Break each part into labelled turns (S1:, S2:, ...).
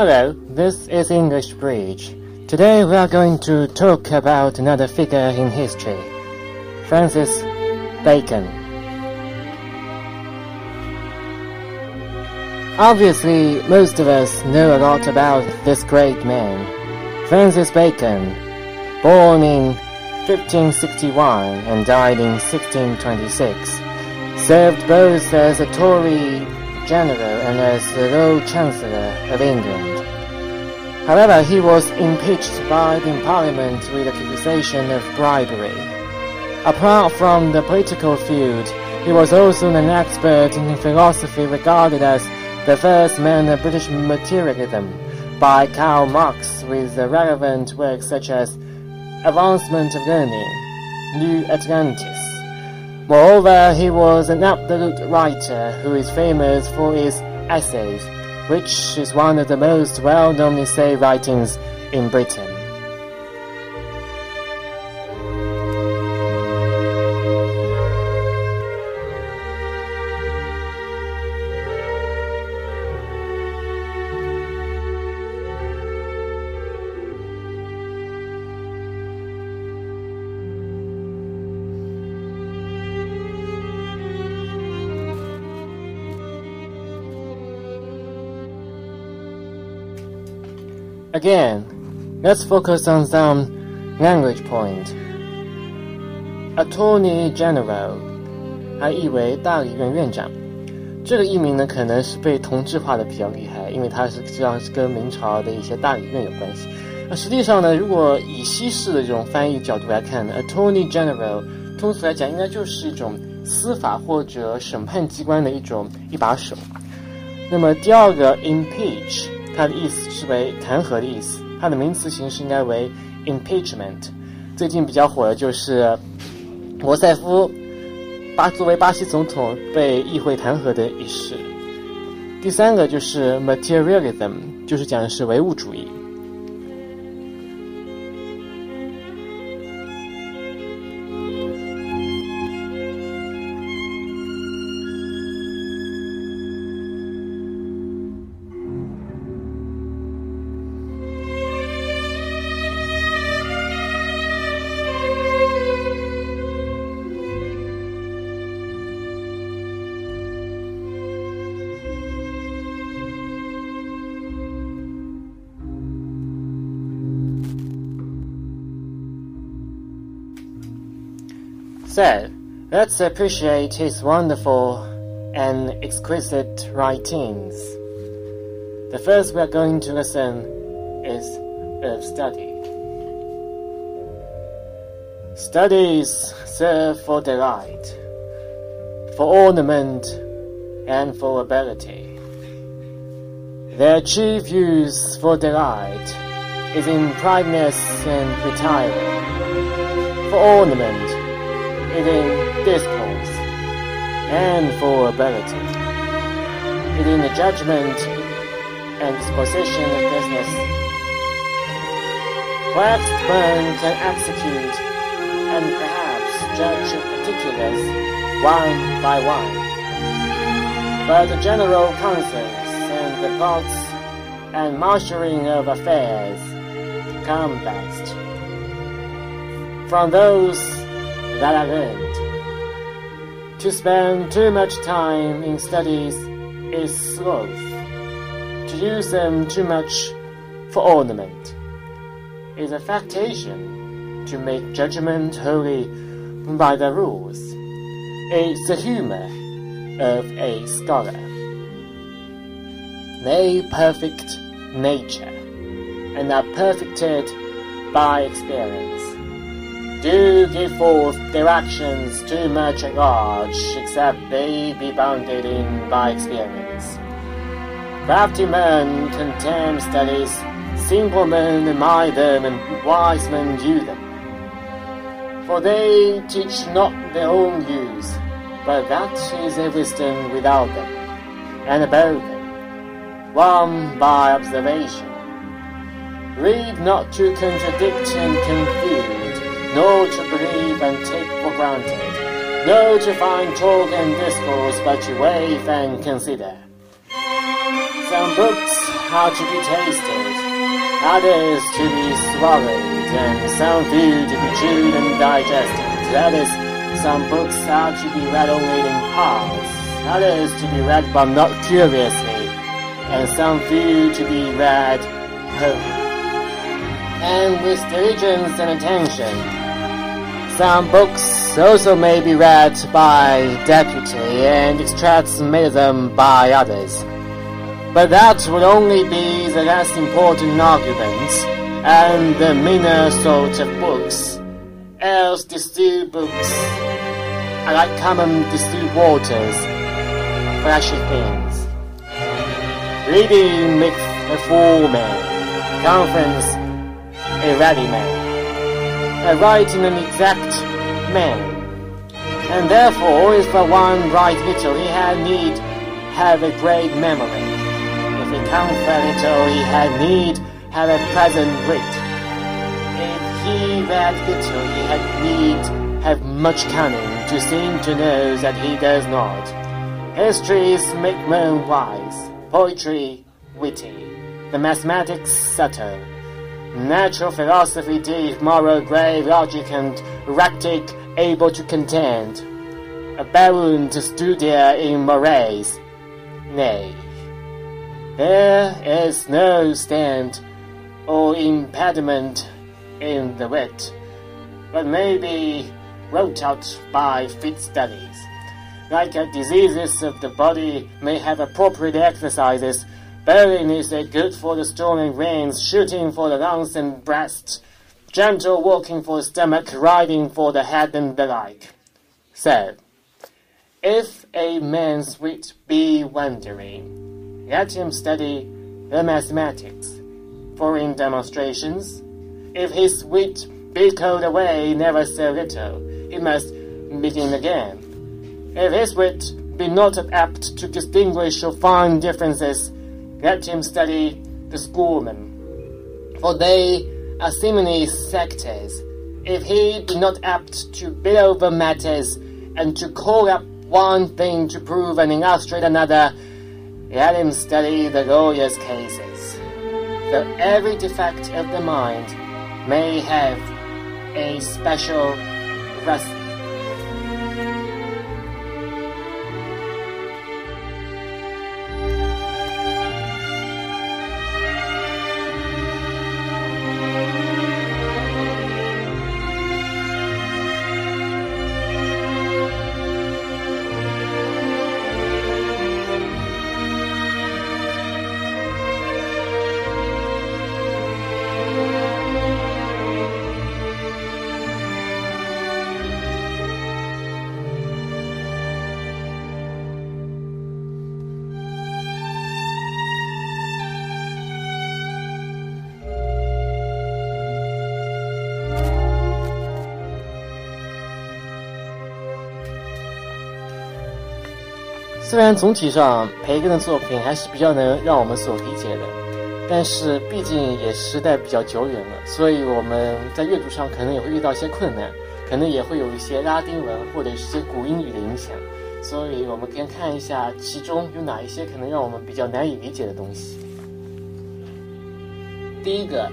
S1: Hello, this is English Bridge. Today we are going to talk about another figure in history, Francis Bacon. Obviously, most of us know a lot about this great man, Francis Bacon, born in 1561 and died in 1626, served both as Attorney general and as the Lord Chancellor of England. However, he was impeached by the Parliament with accusation of bribery. Apart from the political field, he was also an expert in philosophy regarded as the first man of British materialism by Karl Marx with relevant works such as Advancement of Learning, New Atlantis. Moreover, he was an absolute writer who is famous for his essays, which is one of the most well-known essay writings in Britain. Again, let's focus on some language point. Attorney General，还译为大理院院长。这个译名呢，可能是被同质化的比较厉害，因为它是实际上是跟明朝的一些大理院有关系。那实际上呢，如果以西式的这种翻译角度来看呢，Attorney General 通俗来讲应该就是一种司法或者审判机关的一种一把手。那么第二个 Impeach。它的意思是为弹劾的意思，它的名词形式应该为 impeachment。最近比较火的就是罗塞夫巴作为巴西总统被议会弹劾的一事。第三个就是 materialism，就是讲的是唯物主义。So, let's appreciate his wonderful and exquisite writings. The first we are going to listen is of study. Studies serve for delight, for ornament, and for ability. Their chief use for delight is in privateness and retiring, for ornament in discourse and for ability, in the judgment and disposition of business. Perhaps learn can execute and perhaps judge particulars one by one. But the general counsels and the plots and marshalling of affairs come best from those that I learned. To spend too much time in studies is sloth. To use them too much for ornament is affectation. To make judgment wholly by the rules is the humor of a scholar. They perfect nature and are perfected by experience do give forth their actions too much large, except they be bounded in by experience. Crafty men contemn studies, simple men admire them, and wise men view them. For they teach not their own use, but that is a wisdom without them, and about them, one by observation. Read not to contradict and confute no to believe and take for granted, no to find talk and discourse, but to weigh and consider. Some books are to be tasted, others to be swallowed, and some food to be chewed and digested. Others, some books are to be read only in parts, others to be read but not curiously, and some food to be read wholly, and with diligence and attention. Some books also may be read by deputy and them by others. But that would only be the less important arguments and the meaner sort of books. Else distilled books are like common distilled waters, flashy things. Reading makes a fool man, conference a ready man, a writing an exact man. And therefore, if the one write little, he had need have a great memory. If he count very little, he had need have a present wit. If he read little, he had need have much cunning to seem to know that he does not. Histories make men wise, poetry witty, the mathematics subtle, natural philosophy deep, moral grave, logic and rhetoric able to contend, a to studia in mores. Nay, there is no stand or impediment in the wit, but may be wrote out by fit studies. Like diseases of the body may have appropriate exercises, bowling is uh, good for the stormy rains, shooting for the lungs and breast, gentle walking for the stomach, riding for the head and the like. So, if a man's wit be wandering, let him study the mathematics. For in demonstrations, if his wit be called away never so little, he must begin again. If his wit be not apt to distinguish or find differences, let him study the schoolmen. For they are cymini sectores. If he be not apt to beat over matters and to call up one thing to prove and illustrate another, let him study the lawyer's cases. Though every defect of the mind may have a special recipe. 虽然总体上培根的作品还是比较能让我们所理解的，但是毕竟也时代比较久远了，所以我们在阅读上可能也会遇到一些困难，可能也会有一些拉丁文或者是些古英语的影响，所以我们可以看一下其中有哪一些可能让我们比较难以理解的东西。第一个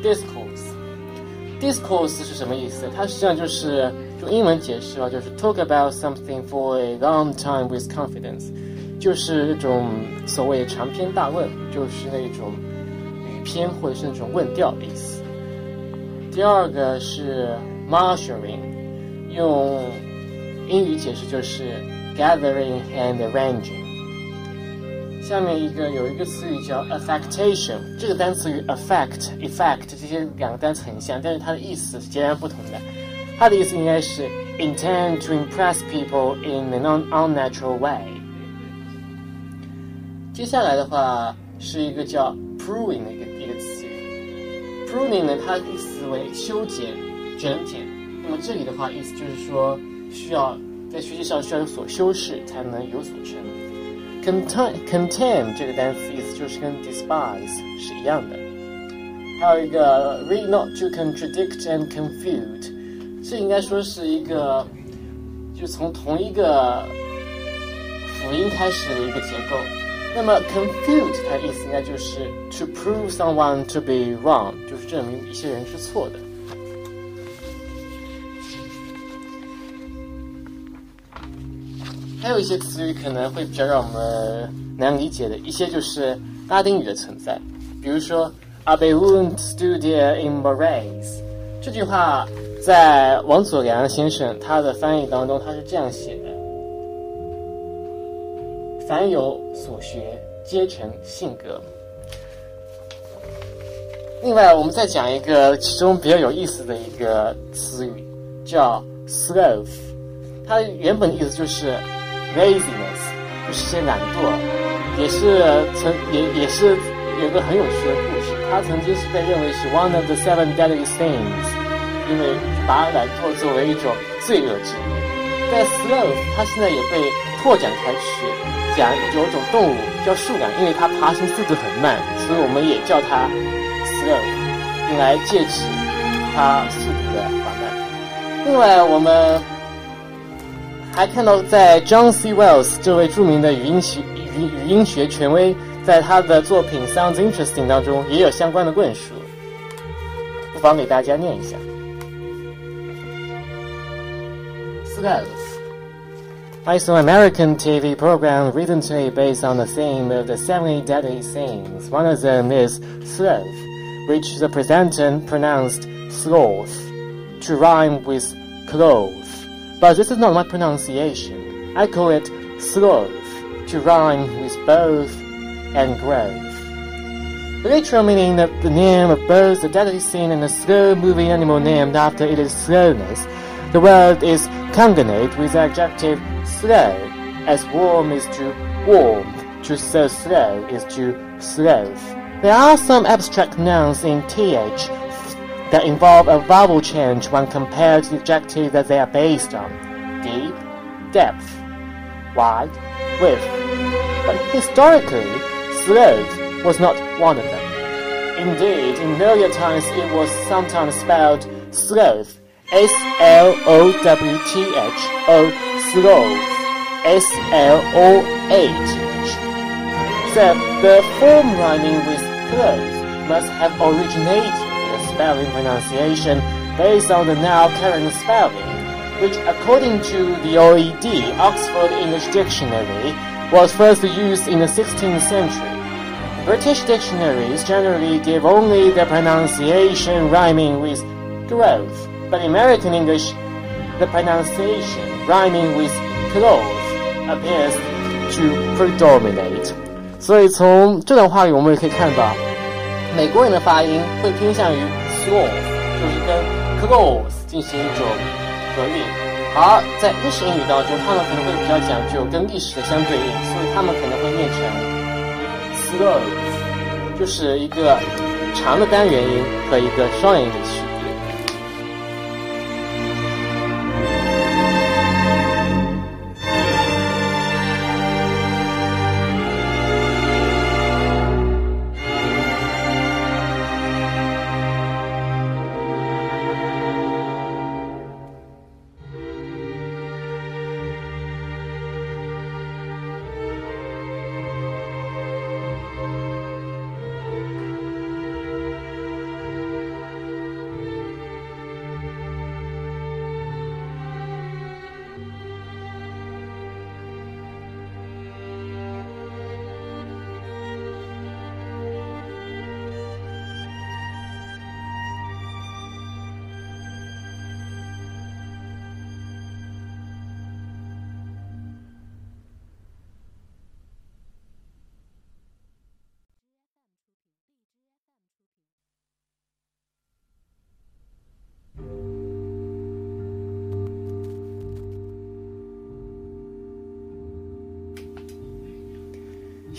S1: ，discourse，discourse 是什么意思？它实际上就是。用英文解释啊，就是 talk about something for a long time with confidence，就是那种所谓长篇大论，就是那种语篇或者是那种问调的意思。第二个是 marshalling，用英语解释就是 gathering and arranging。下面一个有一个词语叫 affectation，这个单词与 affect、effect 这些两个单词很像，但是它的意思是截然不同的。Hadith in English intend to impress people in an un unnatural way。接下来的话是一个叫 pruning 的一个一个词语，pruning 呢它的意思为修剪、整剪。那么这里的话意思就是说，需要在学习上需要有所修饰，才能有所成。contemn 这个单词意思就是跟 despise 是一样的。还有一个 read not to contradict and confute。这应该说是一个，就从同一个辅音开始的一个结构。那么 confute 它的意思应该就是 to prove someone to be wrong，就是证明一些人是错的。还有一些词语可能会比较让我们难理解的一些就是拉丁语的存在，比如说 “aberunt studia in Moraes” 这句话，在王佐良先生他的翻译当中，他是这样写的：“凡有所学，皆成性格。”另外，我们再讲一个其中比较有意思的一个词语，叫 “sloth”，它原本的意思就是 “laziness”，就是些懒惰。也是曾也也是有个很有趣的故事。他曾经是被认为是 one of the seven deadly sins，因为把懒惰作为一种罪恶之一。但 sloth 它现在也被拓展开去，讲有种动物叫树懒，因为它爬行速度很慢，所以我们也叫它 sloth，用来借指它速度的缓慢。另外，我们还看到在 John C. Wells 这位著名的语音学。语音语音学权威在他的作品《Sounds Interesting》当中也有相关的论述，不妨给大家念一下。I saw American TV program recently based on the theme of the seven deadly sins. One of them is sloth, which the presenter pronounced sloth to rhyme with cloth. But this is not my pronunciation. I call it sloth to rhyme with both and growth. The literal meaning of the name of both the deadly sin and the slow-moving animal named after it is slowness, the word is congenate with the adjective slow, as warm is to warm, to so slow is to sloth. There are some abstract nouns in th that involve a vowel change when compared to the adjective that they are based on. Deep, depth, wide, width, but historically, sloth was not one of them. Indeed, in earlier times it was sometimes spelled sloth, S-L-O-W-T-H, or sloth, S-L-O-A-T-H. So, the form rhyming with cloth must have originated in a spelling pronunciation based on the now current spelling, which according to the OED, Oxford English Dictionary, was first used in the 16th century. British dictionaries generally give only the pronunciation rhyming with growth, but in American English, the pronunciation rhyming with clothes appears to predominate. 所以从这段话里，我们也可以看到，美国人的发音会偏向于 sloth，就是跟 clothes 进行一种合韵。而在日式英语当中，他们可能会比较讲究跟历史的相对应，所以他们可能会念成 slow，就是一个长的单元音和一个双元音的区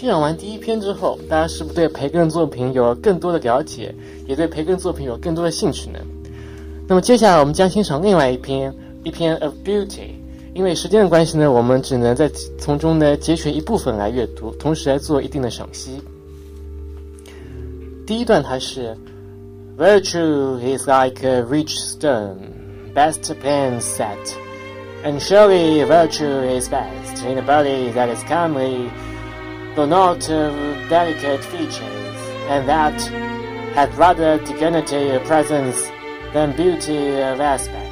S1: 欣赏完第一篇之后，大家是不是对培根作品有了更多的了解，也对培根作品有更多的兴趣呢？那么接下来我们将欣赏另外一篇，一篇《Of Beauty》。因为时间的关系呢，我们只能在从中呢截取一部分来阅读，同时来做一定的赏析。第一段它是：Virtue is like a rich stone, best plans set, and surely virtue is best in a body that is comely. Though not of delicate features, and that had rather dignity of presence than beauty of aspect.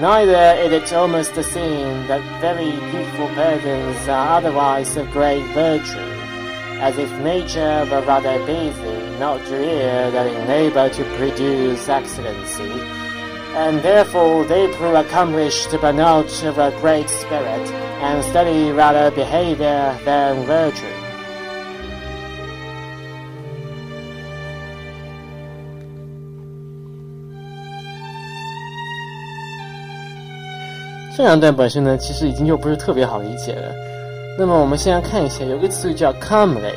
S1: Neither is it almost a scene that very beautiful persons are otherwise of great virtue, as if nature were rather busy, not drear, than unable to produce excellency, and therefore they prove accomplished but not of a great spirit, and study rather behavior than virtue. 这两段本身呢，其实已经就不是特别好理解了。那么我们先来看一下，有个词语叫 comely。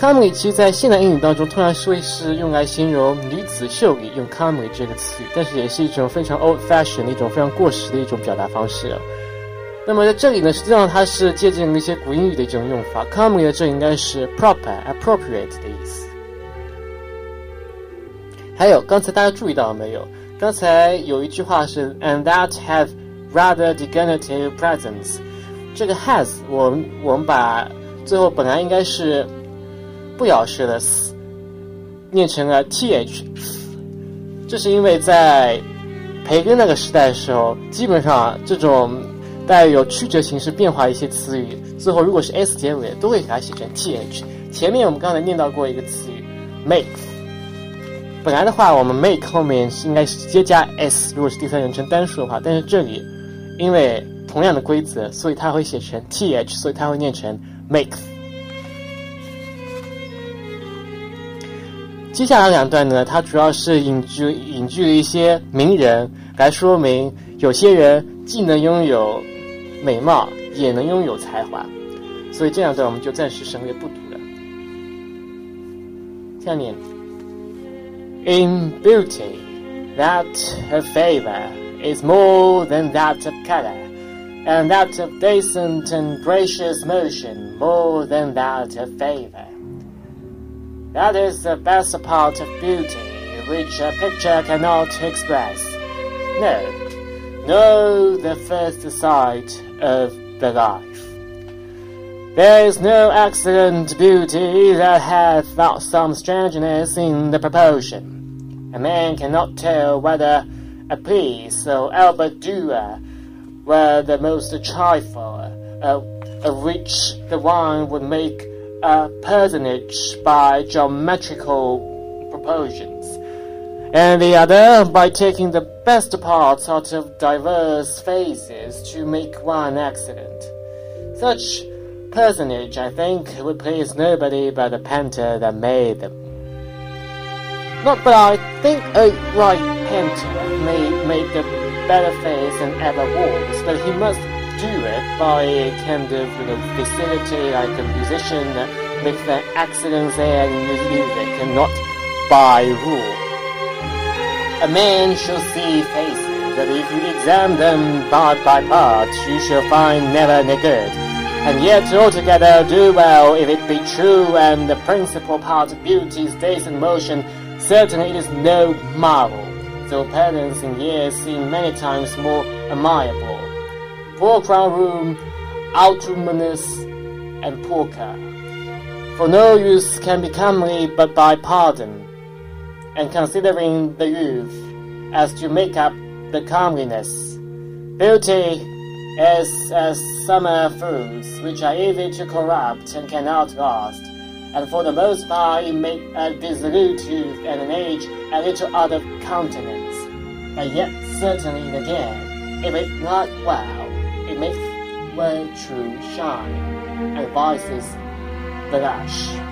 S1: Comely 其实在现代英语当中，通常会是用来形容女子秀丽，用 comely 这个词语，但是也是一种非常 old fashion 的一种非常过时的一种表达方式。那么在这里呢，实际上它是借鉴了一些古英语的一种用法。comely 的这应该是 proper、appropriate 的意思。还有，刚才大家注意到了没有？刚才有一句话是 and that have rather degenerative presence，这个 has 我我们把最后本来应该是不咬舌的 s 念成了 th，这是因为在培根那个时代的时候，基本上这种带有曲折形式变化的一些词语，最后如果是 s 结尾，都会给它写成 th。前面我们刚才念到过一个词语 make，本来的话我们 make 后面是应该是直接加 s，如果是第三人称单数的话，但是这里。因为同样的规则，所以它会写成 th，所以它会念成 makes。接下来两段呢，它主要是引据引据了一些名人来说明，有些人既能拥有美貌，也能拥有才华。所以这两段我们就暂时省略不读了。下面，In beauty, that a favor. is more than that of color, and that of decent and gracious motion more than that of favor. That is the best part of beauty, which a picture cannot express. No, no, the first sight of the life. There is no excellent beauty that hath not some strangeness in the proportion. A man cannot tell whether a piece of Albert Dürer were the most trifle, uh, of which the one would make a personage by geometrical proportions, and the other by taking the best parts out of diverse faces to make one accident. Such personage, I think, would please nobody but the painter that made them. Not but I think a right painter may make a better face than ever was, but he must do it by kind of you know facility like a musician that makes an excellence there in music and not by rule. A man shall see faces that if you examine them part by part you shall find never any good and yet altogether do well if it be true and the principal part of beauty stays in motion Certainly it is no marvel, though parents in years seem many times more amiable. Poor crown room, autumnus, and pulcher. For no use can be comely but by pardon, and considering the youth as to make up the comeliness. Beauty is as summer fruits, which are easy to corrupt and cannot last and for the most part it made a uh, dissolute youth and an age a little out of countenance. But yet certainly again, if it not well, it makes true shine, and vices blush. 面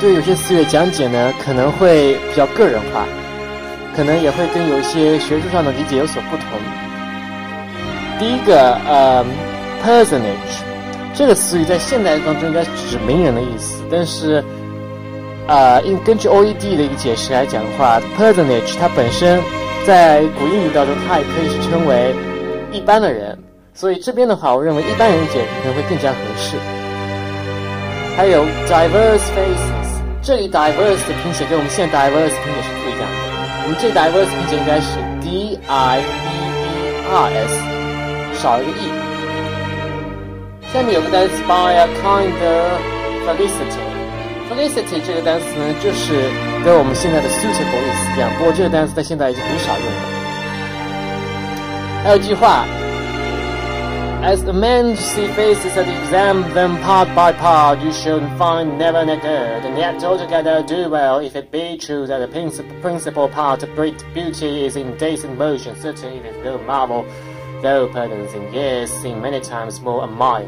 S1: 对有些词语的讲解呢，可能会比较个人化，可能也会跟有一些学术上的理解有所不同。第一个，呃，personage 这个词语在现代当中应该指名人的意思，但是，呃，应根据 OED 的一个解释来讲的话，personage 它本身在古英语当中，它也可以是称为一般的人，所以这边的话，我认为一般人解释可能会更加合适。还有 diverse face 这里 diverse 的拼写跟我们现在 diverse 拼写是不一样的。我们这 diverse 拼写应该是 d i v e r s，少一个 e。下面有个单词 by a kind felicity，felicity 这个单词呢，就是跟我们现在的 suitable 意思一样，不过这个单词在现在已经很少用了。还有一句话。As the men see faces and examine them part by part, you should find never good, and yet altogether do well if it be true that the principal part of great beauty is in days in motion. Certainly it is no marvel, though pardons in years seem many times more admirable.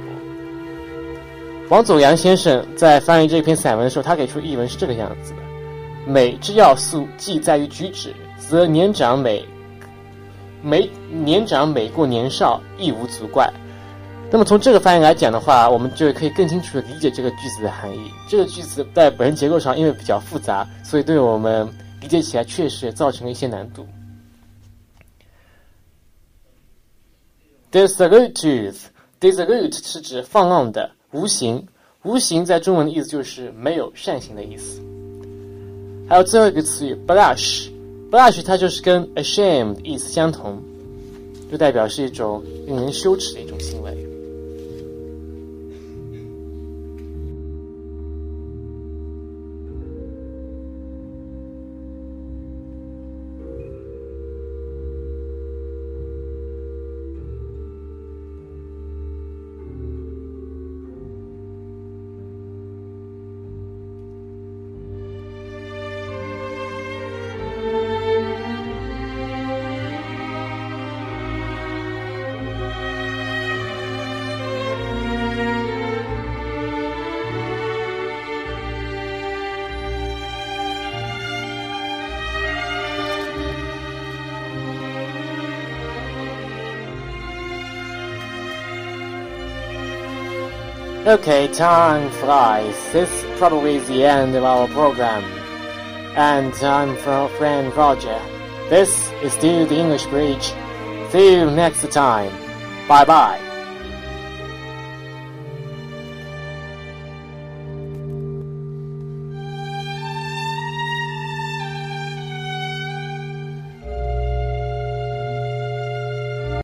S1: 王祖阳先生在翻译这篇散文的时候，他给出译文是这个样子的：美之要素既在于举止，则年长美美年长美过年少，亦无足怪。 那么从这个翻译来讲的话，我们就可以更清楚的理解这个句子的含义。这个句子在本身结构上因为比较复杂，所以对我们理解起来确实也造成了一些难度。Dissolute，dissolute 是指放浪的、无形。无形在中文的意思就是没有善行的意思。还有最后一个词语 blush，blush 它就是跟 ashamed 意思相同，就代表是一种令人羞耻的一种行为。Okay, time flies. This probably is the end of our program. And I'm from friend Roger. This is still the English Bridge. See you next time. Bye bye.